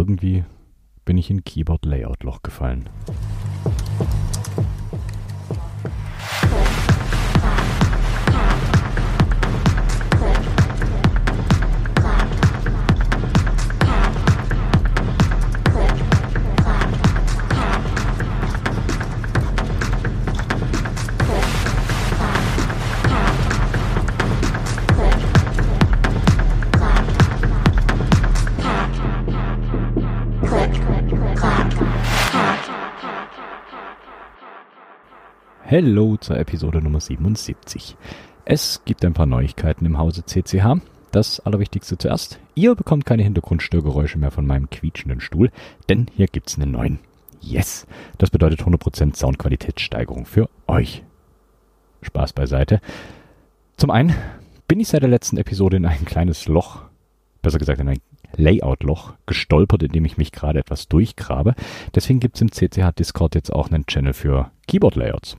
irgendwie bin ich in Keyboard Layout Loch gefallen. Hello zur Episode Nummer 77. Es gibt ein paar Neuigkeiten im Hause CCH. Das Allerwichtigste zuerst. Ihr bekommt keine Hintergrundstörgeräusche mehr von meinem quietschenden Stuhl, denn hier gibt's einen neuen. Yes! Das bedeutet 100% Soundqualitätssteigerung für euch. Spaß beiseite. Zum einen bin ich seit der letzten Episode in ein kleines Loch, besser gesagt in ein Layout-Loch gestolpert, in dem ich mich gerade etwas durchgrabe. Deswegen gibt's im CCH Discord jetzt auch einen Channel für Keyboard-Layouts.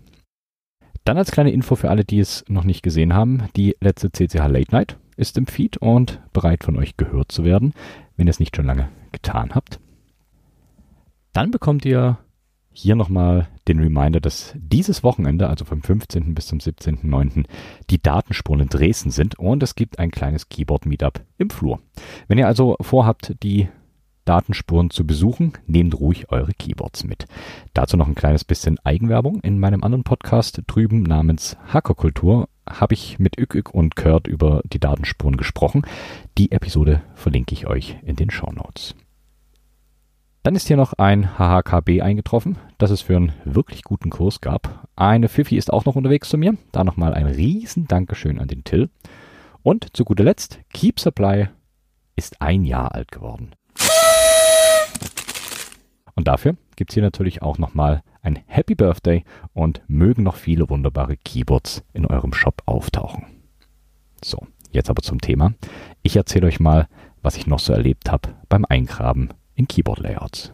Dann als kleine Info für alle, die es noch nicht gesehen haben, die letzte CCH Late Night ist im Feed und bereit von euch gehört zu werden, wenn ihr es nicht schon lange getan habt. Dann bekommt ihr hier nochmal den Reminder, dass dieses Wochenende, also vom 15. bis zum 17.09., die Datenspuren in Dresden sind und es gibt ein kleines Keyboard-Meetup im Flur. Wenn ihr also vorhabt, die Datenspuren zu besuchen, nehmt ruhig eure Keyboards mit. Dazu noch ein kleines bisschen Eigenwerbung. In meinem anderen Podcast drüben namens Hackerkultur habe ich mit Ük und Kurt über die Datenspuren gesprochen. Die Episode verlinke ich euch in den Show Notes. Dann ist hier noch ein HHKB eingetroffen, das es für einen wirklich guten Kurs gab. Eine Fifi ist auch noch unterwegs zu mir. Da nochmal ein riesen Dankeschön an den Till. Und zu guter Letzt, Keep Supply ist ein Jahr alt geworden. Und dafür gibt's hier natürlich auch nochmal ein Happy Birthday und mögen noch viele wunderbare Keyboards in eurem Shop auftauchen. So, jetzt aber zum Thema. Ich erzähle euch mal, was ich noch so erlebt habe beim Eingraben in Keyboard Layouts.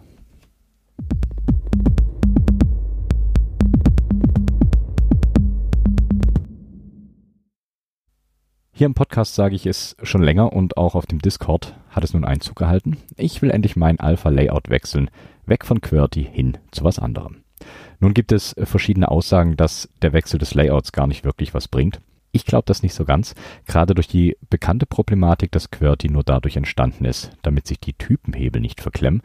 Hier im Podcast sage ich es schon länger und auch auf dem Discord hat es nun Einzug gehalten. Ich will endlich mein Alpha-Layout wechseln, weg von QWERTY hin zu was anderem. Nun gibt es verschiedene Aussagen, dass der Wechsel des Layouts gar nicht wirklich was bringt. Ich glaube das nicht so ganz, gerade durch die bekannte Problematik, dass QWERTY nur dadurch entstanden ist, damit sich die Typenhebel nicht verklemmen.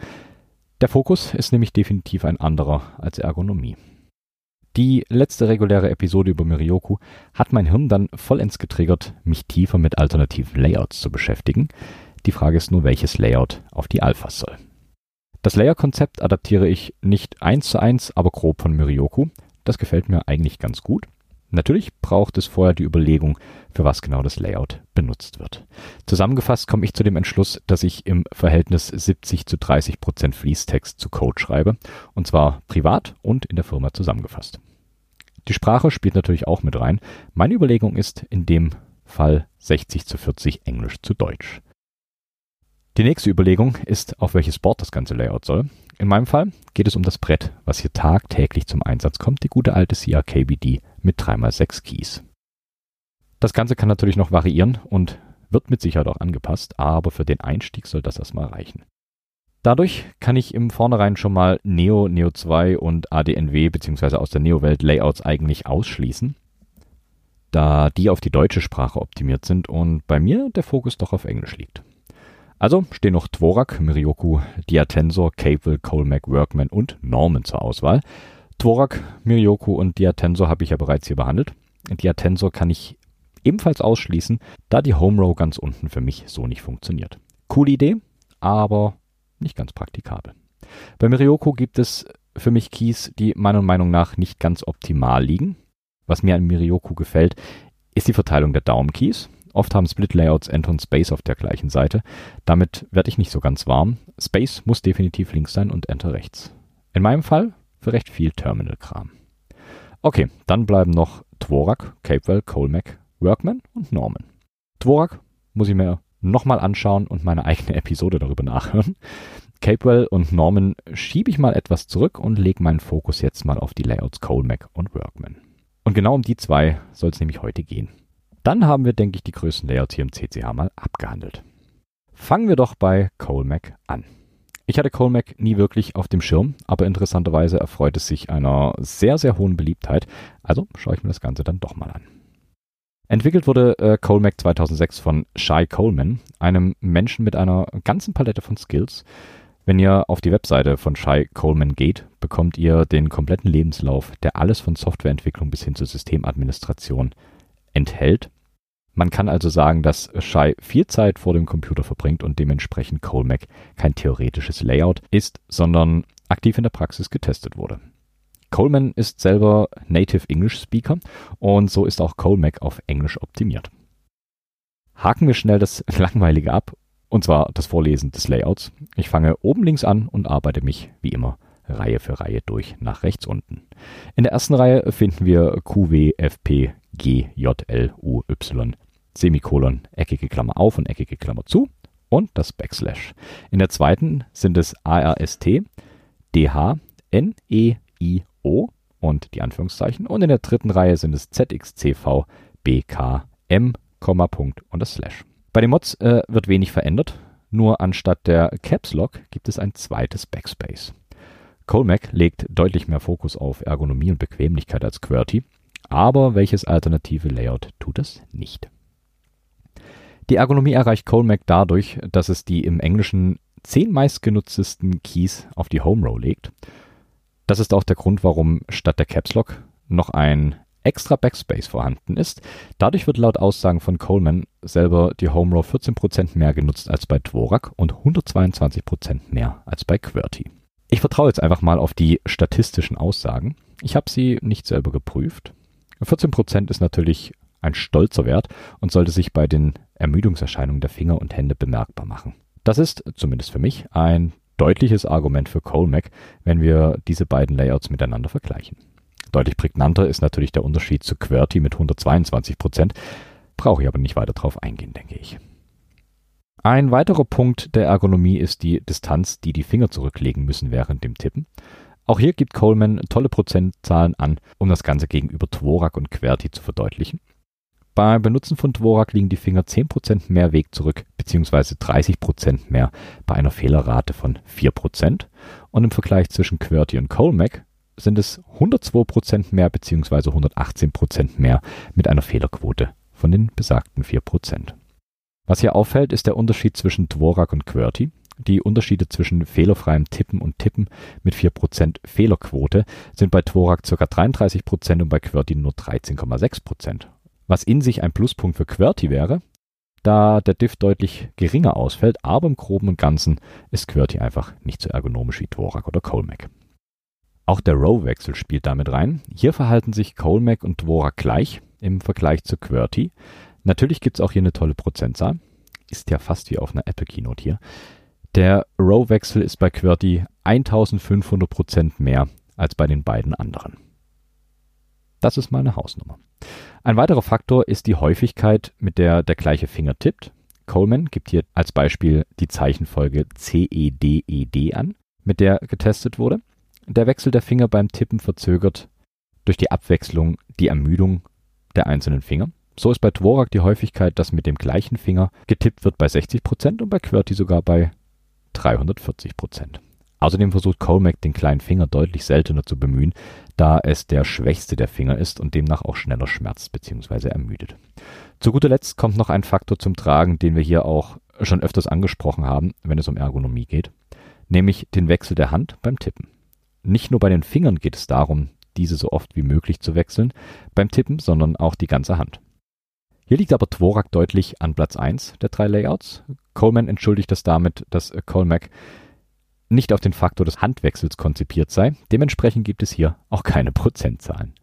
Der Fokus ist nämlich definitiv ein anderer als Ergonomie. Die letzte reguläre Episode über Mirioku hat mein Hirn dann vollends getriggert, mich tiefer mit alternativen Layouts zu beschäftigen. Die Frage ist nur, welches Layout auf die Alphas soll. Das Layer-Konzept adaptiere ich nicht eins zu eins, aber grob von Mirioku. Das gefällt mir eigentlich ganz gut. Natürlich braucht es vorher die Überlegung, für was genau das Layout benutzt wird. Zusammengefasst komme ich zu dem Entschluss, dass ich im Verhältnis 70 zu 30 Prozent Fließtext zu Code schreibe, und zwar privat und in der Firma zusammengefasst. Die Sprache spielt natürlich auch mit rein. Meine Überlegung ist in dem Fall 60 zu 40 Englisch zu Deutsch. Die nächste Überlegung ist, auf welches Board das ganze Layout soll. In meinem Fall geht es um das Brett, was hier tagtäglich zum Einsatz kommt, die gute alte CRKBD mit 3x6 Keys. Das Ganze kann natürlich noch variieren und wird mit Sicherheit auch angepasst, aber für den Einstieg soll das erstmal reichen. Dadurch kann ich im Vornherein schon mal Neo, Neo 2 und ADNW bzw. aus der Neo-Welt Layouts eigentlich ausschließen, da die auf die deutsche Sprache optimiert sind und bei mir der Fokus doch auf Englisch liegt. Also stehen noch Dvorak, Mirioku, Diatensor, Cable, Colmac, Workman und Norman zur Auswahl. Dvorak, Mirioku und Diatensor habe ich ja bereits hier behandelt. Diatensor kann ich ebenfalls ausschließen, da die Home Row ganz unten für mich so nicht funktioniert. Coole Idee, aber nicht ganz praktikabel. Bei Mirioku gibt es für mich Keys, die meiner Meinung nach nicht ganz optimal liegen. Was mir an Mirioku gefällt, ist die Verteilung der Daumenkeys. Oft haben Split-Layouts Enter und Space auf der gleichen Seite. Damit werde ich nicht so ganz warm. Space muss definitiv links sein und Enter rechts. In meinem Fall für recht viel Terminal-Kram. Okay, dann bleiben noch Dvorak, Capewell, Colmac, Workman und Norman. Dvorak muss ich mir nochmal anschauen und meine eigene Episode darüber nachhören. Capewell und Norman schiebe ich mal etwas zurück und lege meinen Fokus jetzt mal auf die Layouts Colmac und Workman. Und genau um die zwei soll es nämlich heute gehen. Dann haben wir, denke ich, die größten Layouts hier im CCH mal abgehandelt. Fangen wir doch bei Colmac an. Ich hatte Colmac nie wirklich auf dem Schirm, aber interessanterweise erfreut es sich einer sehr, sehr hohen Beliebtheit. Also schaue ich mir das Ganze dann doch mal an. Entwickelt wurde äh, Colmac 2006 von Shai Coleman, einem Menschen mit einer ganzen Palette von Skills. Wenn ihr auf die Webseite von Shai Coleman geht, bekommt ihr den kompletten Lebenslauf, der alles von Softwareentwicklung bis hin zur Systemadministration enthält. Man kann also sagen, dass Shai viel Zeit vor dem Computer verbringt und dementsprechend Colmac kein theoretisches Layout ist, sondern aktiv in der Praxis getestet wurde. Coleman ist selber Native English Speaker und so ist auch Colmac auf Englisch optimiert. Haken wir schnell das Langweilige ab, und zwar das Vorlesen des Layouts. Ich fange oben links an und arbeite mich, wie immer, Reihe für Reihe durch nach rechts unten. In der ersten Reihe finden wir QW, G, J, L, U, Y, Semikolon, eckige Klammer auf und eckige Klammer zu und das Backslash. In der zweiten sind es ARST, DH, N, E, I, O und die Anführungszeichen. Und in der dritten Reihe sind es ZXCV, BK, M, Punkt und das Slash. Bei den Mods äh, wird wenig verändert, nur anstatt der Caps Lock gibt es ein zweites Backspace. Colmac legt deutlich mehr Fokus auf Ergonomie und Bequemlichkeit als QWERTY, aber welches alternative Layout tut es nicht? Die Ergonomie erreicht Colmac dadurch, dass es die im Englischen zehn meistgenutztesten Keys auf die Home Row legt. Das ist auch der Grund, warum statt der Caps Lock noch ein extra Backspace vorhanden ist. Dadurch wird laut Aussagen von Coleman selber die Home Row 14% mehr genutzt als bei Dvorak und 122% mehr als bei QWERTY. Ich vertraue jetzt einfach mal auf die statistischen Aussagen. Ich habe sie nicht selber geprüft. 14% ist natürlich ein stolzer Wert und sollte sich bei den Ermüdungserscheinungen der Finger und Hände bemerkbar machen. Das ist, zumindest für mich, ein deutliches Argument für Colmac, wenn wir diese beiden Layouts miteinander vergleichen. Deutlich prägnanter ist natürlich der Unterschied zu QWERTY mit 122 Prozent. Brauche ich aber nicht weiter drauf eingehen, denke ich. Ein weiterer Punkt der Ergonomie ist die Distanz, die die Finger zurücklegen müssen während dem Tippen. Auch hier gibt Coleman tolle Prozentzahlen an, um das Ganze gegenüber Dvorak und QWERTY zu verdeutlichen. Beim Benutzen von Dvorak liegen die Finger 10% mehr Weg zurück, beziehungsweise 30% mehr bei einer Fehlerrate von 4%. Und im Vergleich zwischen QWERTY und Colmac sind es 102% mehr bzw. 118% mehr mit einer Fehlerquote von den besagten 4%. Was hier auffällt, ist der Unterschied zwischen Dvorak und QWERTY. Die Unterschiede zwischen fehlerfreiem Tippen und Tippen mit 4% Fehlerquote sind bei Dvorak ca. 33% und bei QWERTY nur 13,6%. Was in sich ein Pluspunkt für QWERTY wäre, da der Diff deutlich geringer ausfällt, aber im Groben und Ganzen ist QWERTY einfach nicht so ergonomisch wie Dvorak oder Colmac. Auch der Row-Wechsel spielt damit rein. Hier verhalten sich Colmac und Dvorak gleich im Vergleich zu QWERTY. Natürlich gibt es auch hier eine tolle Prozentzahl. Ist ja fast wie auf einer Apple Keynote hier. Der Row-Wechsel ist bei QWERTY 1500% mehr als bei den beiden anderen. Das ist meine Hausnummer. Ein weiterer Faktor ist die Häufigkeit, mit der der gleiche Finger tippt. Coleman gibt hier als Beispiel die Zeichenfolge CEDED e an, mit der getestet wurde. Der Wechsel der Finger beim Tippen verzögert durch die Abwechslung die Ermüdung der einzelnen Finger. So ist bei Dvorak die Häufigkeit, dass mit dem gleichen Finger getippt wird bei 60% und bei QWERTY sogar bei 340%. Außerdem versucht Colmac den kleinen Finger deutlich seltener zu bemühen, da es der schwächste der Finger ist und demnach auch schneller schmerzt bzw. ermüdet. Zu guter Letzt kommt noch ein Faktor zum Tragen, den wir hier auch schon öfters angesprochen haben, wenn es um Ergonomie geht, nämlich den Wechsel der Hand beim Tippen. Nicht nur bei den Fingern geht es darum, diese so oft wie möglich zu wechseln beim Tippen, sondern auch die ganze Hand. Hier liegt aber Dvorak deutlich an Platz 1 der drei Layouts. Coleman entschuldigt das damit, dass Colmac nicht auf den Faktor des Handwechsels konzipiert sei. Dementsprechend gibt es hier auch keine Prozentzahlen.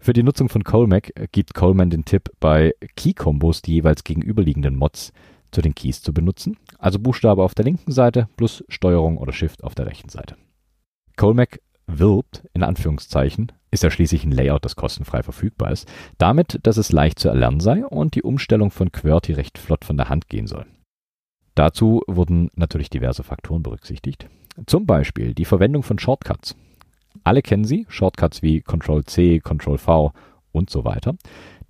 Für die Nutzung von Colmac gibt Coleman den Tipp, bei Key-Kombos die jeweils gegenüberliegenden Mods zu den Keys zu benutzen. Also Buchstabe auf der linken Seite plus Steuerung oder Shift auf der rechten Seite. Colmac wirbt, in Anführungszeichen, ist ja schließlich ein Layout, das kostenfrei verfügbar ist, damit, dass es leicht zu erlernen sei und die Umstellung von QWERTY recht flott von der Hand gehen soll. Dazu wurden natürlich diverse Faktoren berücksichtigt. Zum Beispiel die Verwendung von Shortcuts. Alle kennen sie, Shortcuts wie Ctrl-C, Ctrl-V und so weiter.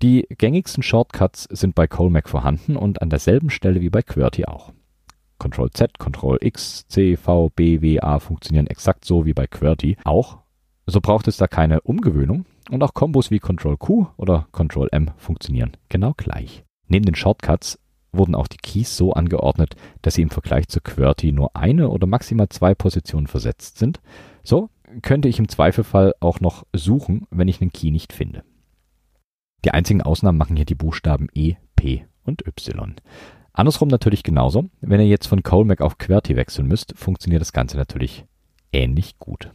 Die gängigsten Shortcuts sind bei Colmac vorhanden und an derselben Stelle wie bei QWERTY auch. Ctrl Z, Ctrl X, C, V, B, W, A funktionieren exakt so wie bei QWERTY auch. So braucht es da keine Umgewöhnung und auch Kombos wie Ctrl Q oder Ctrl M funktionieren genau gleich. Neben den Shortcuts wurden auch die Keys so angeordnet, dass sie im Vergleich zu QWERTY nur eine oder maximal zwei Positionen versetzt sind. So könnte ich im Zweifelfall auch noch suchen, wenn ich einen Key nicht finde. Die einzigen Ausnahmen machen hier die Buchstaben E, P und Y. Andersrum natürlich genauso. Wenn ihr jetzt von Colmac auf QWERTY wechseln müsst, funktioniert das Ganze natürlich ähnlich gut.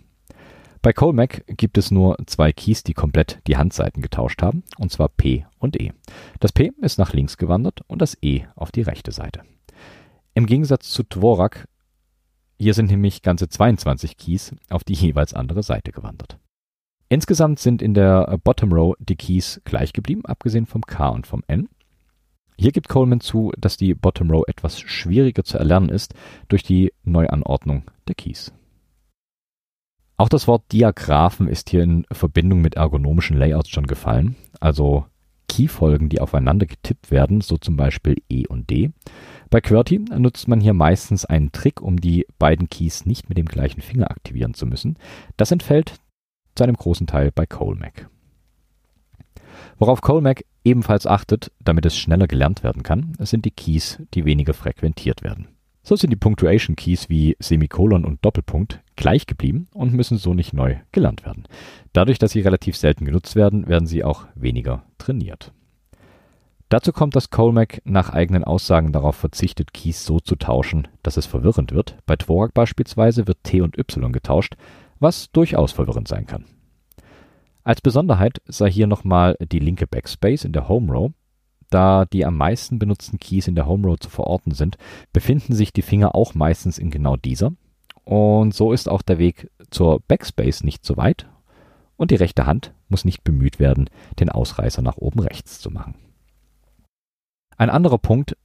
Bei Colmac gibt es nur zwei Keys, die komplett die Handseiten getauscht haben, und zwar P und E. Das P ist nach links gewandert und das E auf die rechte Seite. Im Gegensatz zu Dvorak, hier sind nämlich ganze 22 Keys auf die jeweils andere Seite gewandert. Insgesamt sind in der Bottom Row die Keys gleich geblieben, abgesehen vom K und vom N. Hier gibt Coleman zu, dass die Bottom Row etwas schwieriger zu erlernen ist durch die Neuanordnung der Keys. Auch das Wort Diagraphen ist hier in Verbindung mit ergonomischen Layouts schon gefallen, also Keyfolgen, die aufeinander getippt werden, so zum Beispiel E und D. Bei QWERTY nutzt man hier meistens einen Trick, um die beiden Keys nicht mit dem gleichen Finger aktivieren zu müssen. Das entfällt zu einem großen Teil bei Colemac. Worauf Colmac ebenfalls achtet, damit es schneller gelernt werden kann, sind die Keys, die weniger frequentiert werden. So sind die Punctuation Keys wie Semikolon und Doppelpunkt gleich geblieben und müssen so nicht neu gelernt werden. Dadurch, dass sie relativ selten genutzt werden, werden sie auch weniger trainiert. Dazu kommt, dass Colmac nach eigenen Aussagen darauf verzichtet, Keys so zu tauschen, dass es verwirrend wird. Bei Dvorak beispielsweise wird T und Y getauscht, was durchaus verwirrend sein kann. Als Besonderheit sei hier nochmal die linke Backspace in der Home Row. Da die am meisten benutzten Keys in der Home Row zu verorten sind, befinden sich die Finger auch meistens in genau dieser. Und so ist auch der Weg zur Backspace nicht so weit und die rechte Hand muss nicht bemüht werden, den Ausreißer nach oben rechts zu machen. Ein anderer Punkt,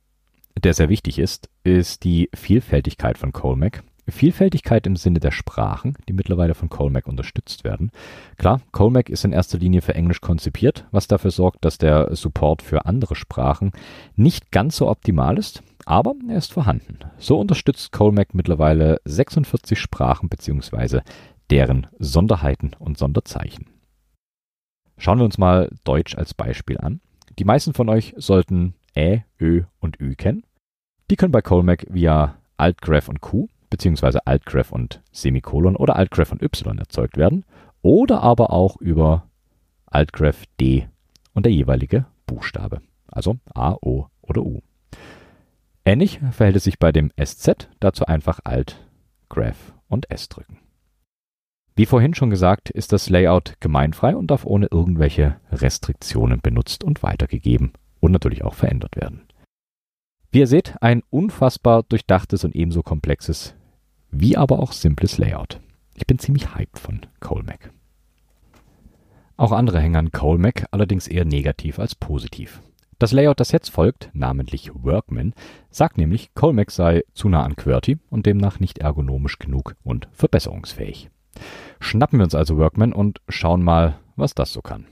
der sehr wichtig ist, ist die Vielfältigkeit von Colmac. Vielfältigkeit im Sinne der Sprachen, die mittlerweile von Colmac unterstützt werden. Klar, Colmac ist in erster Linie für Englisch konzipiert, was dafür sorgt, dass der Support für andere Sprachen nicht ganz so optimal ist, aber er ist vorhanden. So unterstützt Colmac mittlerweile 46 Sprachen bzw. deren Sonderheiten und Sonderzeichen. Schauen wir uns mal Deutsch als Beispiel an. Die meisten von euch sollten Ä, Ö und Ü kennen. Die können bei Colmac via Alt, Graph und Q beziehungsweise Altgraph und Semikolon oder Altgraph und Y erzeugt werden oder aber auch über Altgraph D und der jeweilige Buchstabe, also A, O oder U. Ähnlich verhält es sich bei dem SZ, dazu einfach Alt, Graph und S drücken. Wie vorhin schon gesagt, ist das Layout gemeinfrei und darf ohne irgendwelche Restriktionen benutzt und weitergegeben und natürlich auch verändert werden. Wie ihr seht, ein unfassbar durchdachtes und ebenso komplexes, wie aber auch simples Layout. Ich bin ziemlich hyped von Colemac. Auch andere hängen an Colemac, allerdings eher negativ als positiv. Das Layout, das jetzt folgt, namentlich Workman, sagt nämlich, Colemac sei zu nah an QWERTY und demnach nicht ergonomisch genug und verbesserungsfähig. Schnappen wir uns also Workman und schauen mal, was das so kann.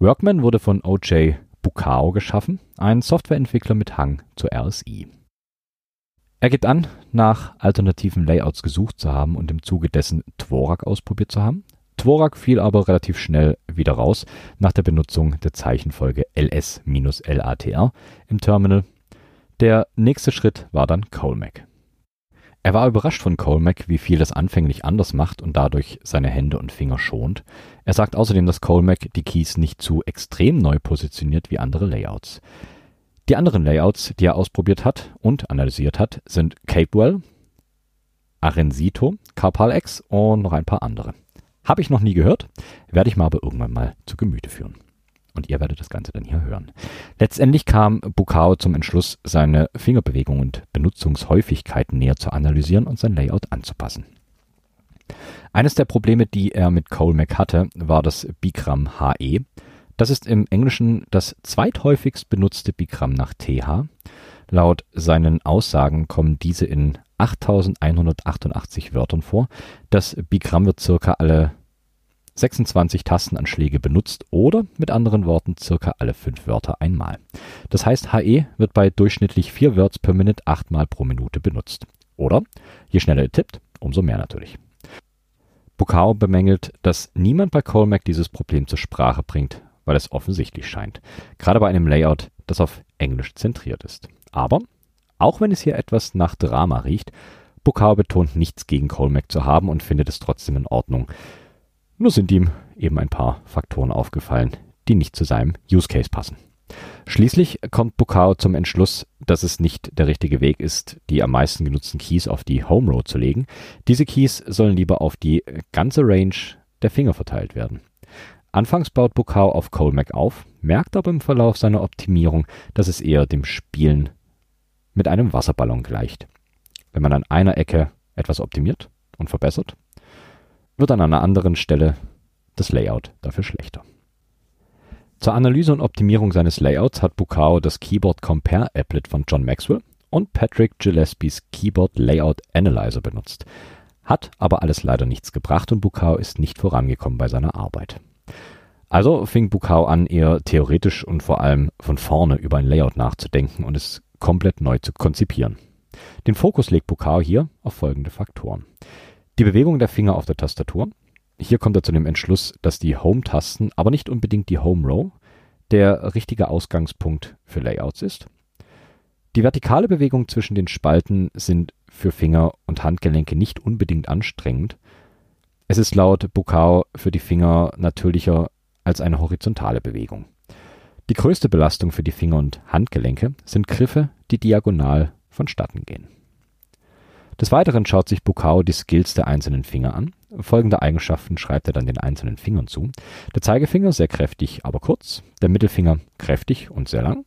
Workman wurde von OJ Bukao geschaffen, ein Softwareentwickler mit Hang zur RSI. Er gibt an, nach alternativen Layouts gesucht zu haben und im Zuge dessen Dvorak ausprobiert zu haben. Dvorak fiel aber relativ schnell wieder raus nach der Benutzung der Zeichenfolge ls-latr im Terminal. Der nächste Schritt war dann Colmac. Er war überrascht von Colmac, wie viel es anfänglich anders macht und dadurch seine Hände und Finger schont. Er sagt außerdem, dass Colmac die Keys nicht zu extrem neu positioniert wie andere Layouts. Die anderen Layouts, die er ausprobiert hat und analysiert hat, sind Capewell, Arensito, CarPal-X und noch ein paar andere. Habe ich noch nie gehört, werde ich mal aber irgendwann mal zu Gemüte führen. Und ihr werdet das Ganze dann hier hören. Letztendlich kam Bukao zum Entschluss, seine Fingerbewegung und Benutzungshäufigkeiten näher zu analysieren und sein Layout anzupassen. Eines der Probleme, die er mit Colmac hatte, war das Bigramm HE. Das ist im Englischen das zweithäufigst benutzte Bigramm nach TH. Laut seinen Aussagen kommen diese in 8188 Wörtern vor. Das Bigramm wird circa alle 26 Tastenanschläge benutzt oder mit anderen Worten circa alle fünf Wörter einmal. Das heißt, HE wird bei durchschnittlich 4 Words per Minute achtmal pro Minute benutzt. Oder, je schneller ihr tippt, umso mehr natürlich. Bukao bemängelt, dass niemand bei Colmac dieses Problem zur Sprache bringt, weil es offensichtlich scheint. Gerade bei einem Layout, das auf Englisch zentriert ist. Aber, auch wenn es hier etwas nach Drama riecht, Bukao betont nichts gegen Colmac zu haben und findet es trotzdem in Ordnung. Nur sind ihm eben ein paar Faktoren aufgefallen, die nicht zu seinem Use Case passen. Schließlich kommt Bukao zum Entschluss, dass es nicht der richtige Weg ist, die am meisten genutzten Keys auf die Home Row zu legen. Diese Keys sollen lieber auf die ganze Range der Finger verteilt werden. Anfangs baut Bukao auf Colmac auf, merkt aber im Verlauf seiner Optimierung, dass es eher dem Spielen mit einem Wasserballon gleicht. Wenn man an einer Ecke etwas optimiert und verbessert, wird an einer anderen Stelle das Layout dafür schlechter. Zur Analyse und Optimierung seines Layouts hat Bukao das Keyboard Compare Applet von John Maxwell und Patrick Gillespies Keyboard Layout Analyzer benutzt. Hat aber alles leider nichts gebracht und Bukao ist nicht vorangekommen bei seiner Arbeit. Also fing Bukao an, eher theoretisch und vor allem von vorne über ein Layout nachzudenken und es komplett neu zu konzipieren. Den Fokus legt Bukao hier auf folgende Faktoren. Die Bewegung der Finger auf der Tastatur, hier kommt er zu dem Entschluss, dass die Home-Tasten, aber nicht unbedingt die Home-Row, der richtige Ausgangspunkt für Layouts ist. Die vertikale Bewegung zwischen den Spalten sind für Finger und Handgelenke nicht unbedingt anstrengend. Es ist laut Bukao für die Finger natürlicher als eine horizontale Bewegung. Die größte Belastung für die Finger und Handgelenke sind Griffe, die diagonal vonstatten gehen. Des Weiteren schaut sich Bukao die Skills der einzelnen Finger an. Folgende Eigenschaften schreibt er dann den einzelnen Fingern zu. Der Zeigefinger sehr kräftig, aber kurz. Der Mittelfinger kräftig und sehr lang.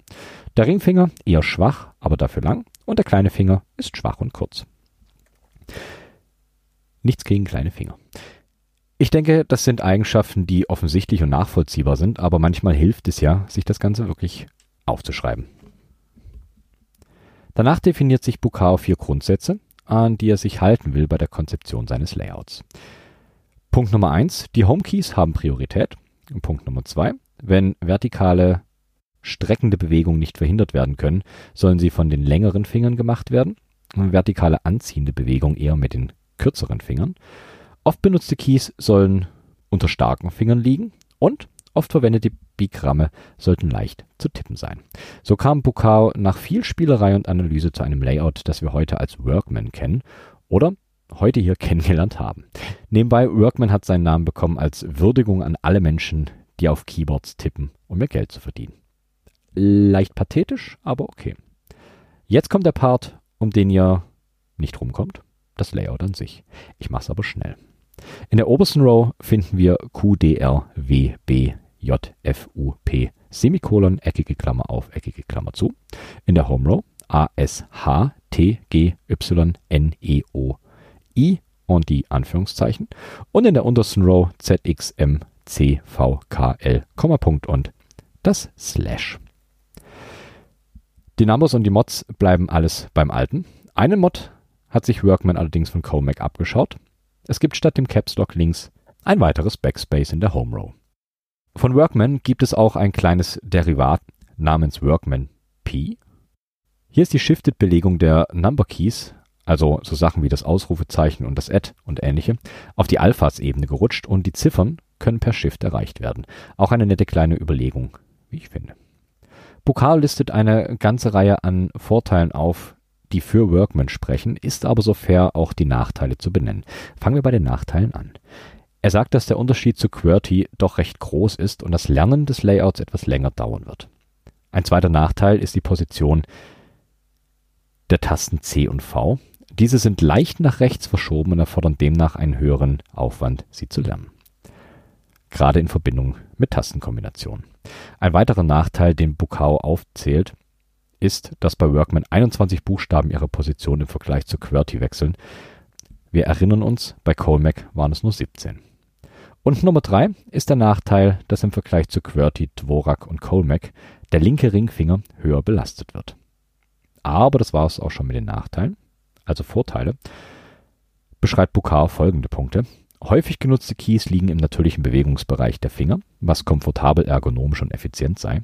Der Ringfinger eher schwach, aber dafür lang. Und der kleine Finger ist schwach und kurz. Nichts gegen kleine Finger. Ich denke, das sind Eigenschaften, die offensichtlich und nachvollziehbar sind, aber manchmal hilft es ja, sich das Ganze wirklich aufzuschreiben. Danach definiert sich Bukao vier Grundsätze, an die er sich halten will bei der Konzeption seines Layouts. Punkt Nummer eins: Die Homekeys haben Priorität. Und Punkt Nummer zwei: Wenn vertikale streckende Bewegungen nicht verhindert werden können, sollen sie von den längeren Fingern gemacht werden und vertikale anziehende Bewegungen eher mit den kürzeren Fingern. Oft benutzte Keys sollen unter starken Fingern liegen und oft verwendete Bigramme sollten leicht zu tippen sein. So kam Bukao nach viel Spielerei und Analyse zu einem Layout, das wir heute als Workman kennen oder heute hier kennengelernt haben. Nebenbei, Workman hat seinen Namen bekommen als Würdigung an alle Menschen, die auf Keyboards tippen, um mehr Geld zu verdienen. Leicht pathetisch, aber okay. Jetzt kommt der Part, um den ihr nicht rumkommt, das Layout an sich. Ich mach's aber schnell. In der obersten Row finden wir JFUP Semikolon, eckige Klammer auf, eckige Klammer zu. In der Home Row A S H T G Y N E O I und die Anführungszeichen. Und in der untersten Row Z X M C V K L, Kommapunkt und das Slash. Die Numbers und die Mods bleiben alles beim Alten. Einen Mod hat sich Workman allerdings von Comac abgeschaut. Es gibt statt dem Caps Lock links ein weiteres Backspace in der Home Row. Von Workman gibt es auch ein kleines Derivat namens Workman P. Hier ist die Shifted-Belegung der Number Keys, also so Sachen wie das Ausrufezeichen und das Add und ähnliche, auf die Alphas-Ebene gerutscht und die Ziffern können per Shift erreicht werden. Auch eine nette kleine Überlegung, wie ich finde. Bukal listet eine ganze Reihe an Vorteilen auf, die für Workman sprechen, ist aber so fair, auch die Nachteile zu benennen. Fangen wir bei den Nachteilen an. Er sagt, dass der Unterschied zu QWERTY doch recht groß ist und das Lernen des Layouts etwas länger dauern wird. Ein zweiter Nachteil ist die Position der Tasten C und V. Diese sind leicht nach rechts verschoben und erfordern demnach einen höheren Aufwand, sie zu lernen. Gerade in Verbindung mit Tastenkombinationen. Ein weiterer Nachteil, den Bukau aufzählt, ist, dass bei Workman 21 Buchstaben ihre Position im Vergleich zu QWERTY wechseln. Wir erinnern uns, bei Colmac waren es nur 17. Und Nummer drei ist der Nachteil, dass im Vergleich zu QWERTY, Dvorak und Colmac der linke Ringfinger höher belastet wird. Aber das war es auch schon mit den Nachteilen, also Vorteile, beschreibt Bukar folgende Punkte. Häufig genutzte Keys liegen im natürlichen Bewegungsbereich der Finger, was komfortabel, ergonomisch und effizient sei.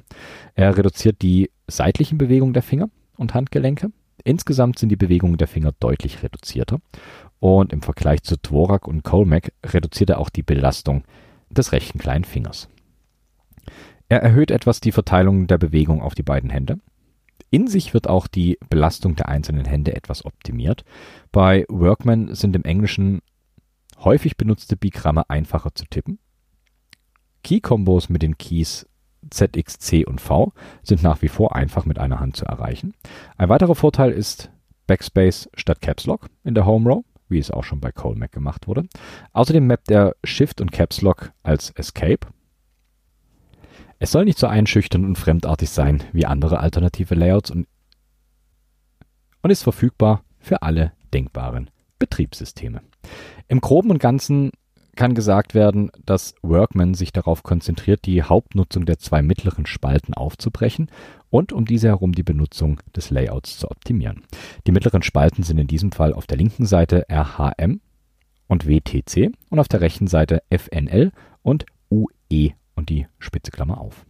Er reduziert die seitlichen Bewegungen der Finger und Handgelenke. Insgesamt sind die Bewegungen der Finger deutlich reduzierter und im Vergleich zu Dvorak und Colmac reduziert er auch die Belastung des rechten kleinen Fingers. Er erhöht etwas die Verteilung der Bewegung auf die beiden Hände. In sich wird auch die Belastung der einzelnen Hände etwas optimiert. Bei Workman sind im Englischen häufig benutzte Bigramme einfacher zu tippen. Key-Kombos mit den Keys ZX, C und V sind nach wie vor einfach mit einer Hand zu erreichen. Ein weiterer Vorteil ist Backspace statt Caps Lock in der Home Row, wie es auch schon bei Colmac gemacht wurde. Außerdem mappt er Shift und Caps Lock als Escape. Es soll nicht so einschüchternd und fremdartig sein wie andere alternative Layouts und, und ist verfügbar für alle denkbaren Betriebssysteme. Im Groben und Ganzen kann gesagt werden, dass Workman sich darauf konzentriert, die Hauptnutzung der zwei mittleren Spalten aufzubrechen und um diese herum die Benutzung des Layouts zu optimieren. Die mittleren Spalten sind in diesem Fall auf der linken Seite RHM und WTC und auf der rechten Seite FNL und UE und die spitze Klammer auf.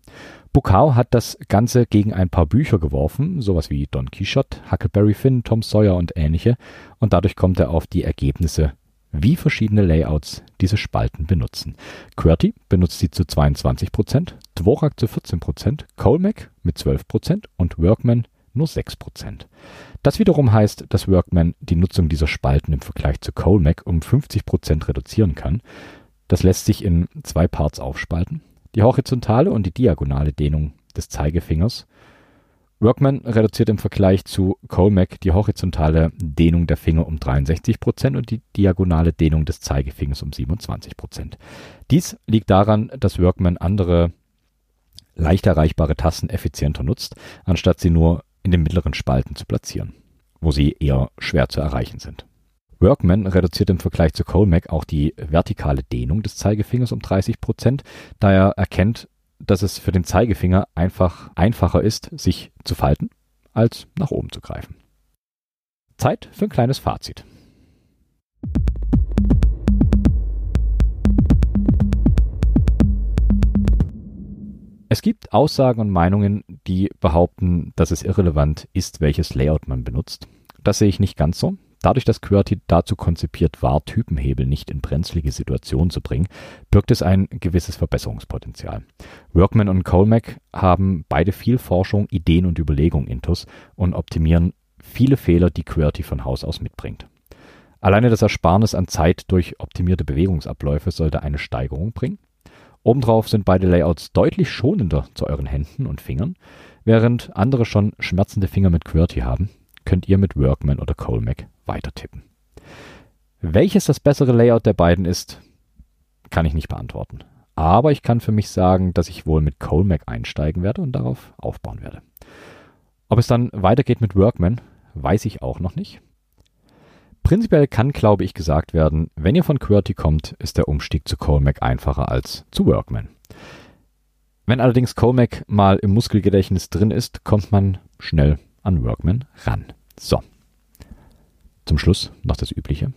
Bukau hat das Ganze gegen ein paar Bücher geworfen, sowas wie Don Quixote, Huckleberry Finn, Tom Sawyer und ähnliche, und dadurch kommt er auf die Ergebnisse, wie verschiedene Layouts diese Spalten benutzen. QWERTY benutzt sie zu 22%, Dvorak zu 14%, Colmac mit 12% und Workman nur 6%. Das wiederum heißt, dass Workman die Nutzung dieser Spalten im Vergleich zu Colmac um 50% reduzieren kann. Das lässt sich in zwei Parts aufspalten die horizontale und die diagonale Dehnung des Zeigefingers. Workman reduziert im Vergleich zu Colmac die horizontale Dehnung der Finger um 63% und die diagonale Dehnung des Zeigefingers um 27% Dies liegt daran, dass Workman andere leicht erreichbare Tasten effizienter nutzt, anstatt sie nur in den mittleren Spalten zu platzieren, wo sie eher schwer zu erreichen sind. Workman reduziert im Vergleich zu Colmac auch die vertikale Dehnung des Zeigefingers um 30 Prozent, da er erkennt, dass es für den Zeigefinger einfach einfacher ist, sich zu falten, als nach oben zu greifen. Zeit für ein kleines Fazit. Es gibt Aussagen und Meinungen, die behaupten, dass es irrelevant ist, welches Layout man benutzt. Das sehe ich nicht ganz so. Dadurch, dass QWERTY dazu konzipiert war, Typenhebel nicht in brenzlige Situationen zu bringen, birgt es ein gewisses Verbesserungspotenzial. Workman und Colmac haben beide viel Forschung, Ideen und Überlegungen intus und optimieren viele Fehler, die QWERTY von Haus aus mitbringt. Alleine das Ersparnis an Zeit durch optimierte Bewegungsabläufe sollte eine Steigerung bringen. Obendrauf sind beide Layouts deutlich schonender zu euren Händen und Fingern, während andere schon schmerzende Finger mit QWERTY haben, könnt ihr mit Workman oder Colmac weiter tippen. Welches das bessere Layout der beiden ist, kann ich nicht beantworten. Aber ich kann für mich sagen, dass ich wohl mit Colmac einsteigen werde und darauf aufbauen werde. Ob es dann weitergeht mit Workman, weiß ich auch noch nicht. Prinzipiell kann, glaube ich, gesagt werden, wenn ihr von QWERTY kommt, ist der Umstieg zu Colmac einfacher als zu Workman. Wenn allerdings Colmac mal im Muskelgedächtnis drin ist, kommt man schnell an Workman ran. So. Zum Schluss noch das Übliche.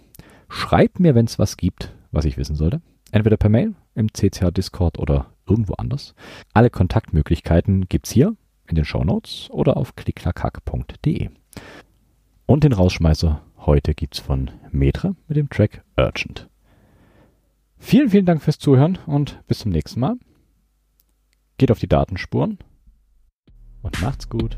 Schreibt mir, wenn es was gibt, was ich wissen sollte. Entweder per Mail, im CCH Discord oder irgendwo anders. Alle Kontaktmöglichkeiten gibt's hier in den Shownotes oder auf klicklackhack.de. Und den Rausschmeißer heute gibt's von Metra mit dem Track Urgent. Vielen, vielen Dank fürs Zuhören und bis zum nächsten Mal. Geht auf die Datenspuren und macht's gut.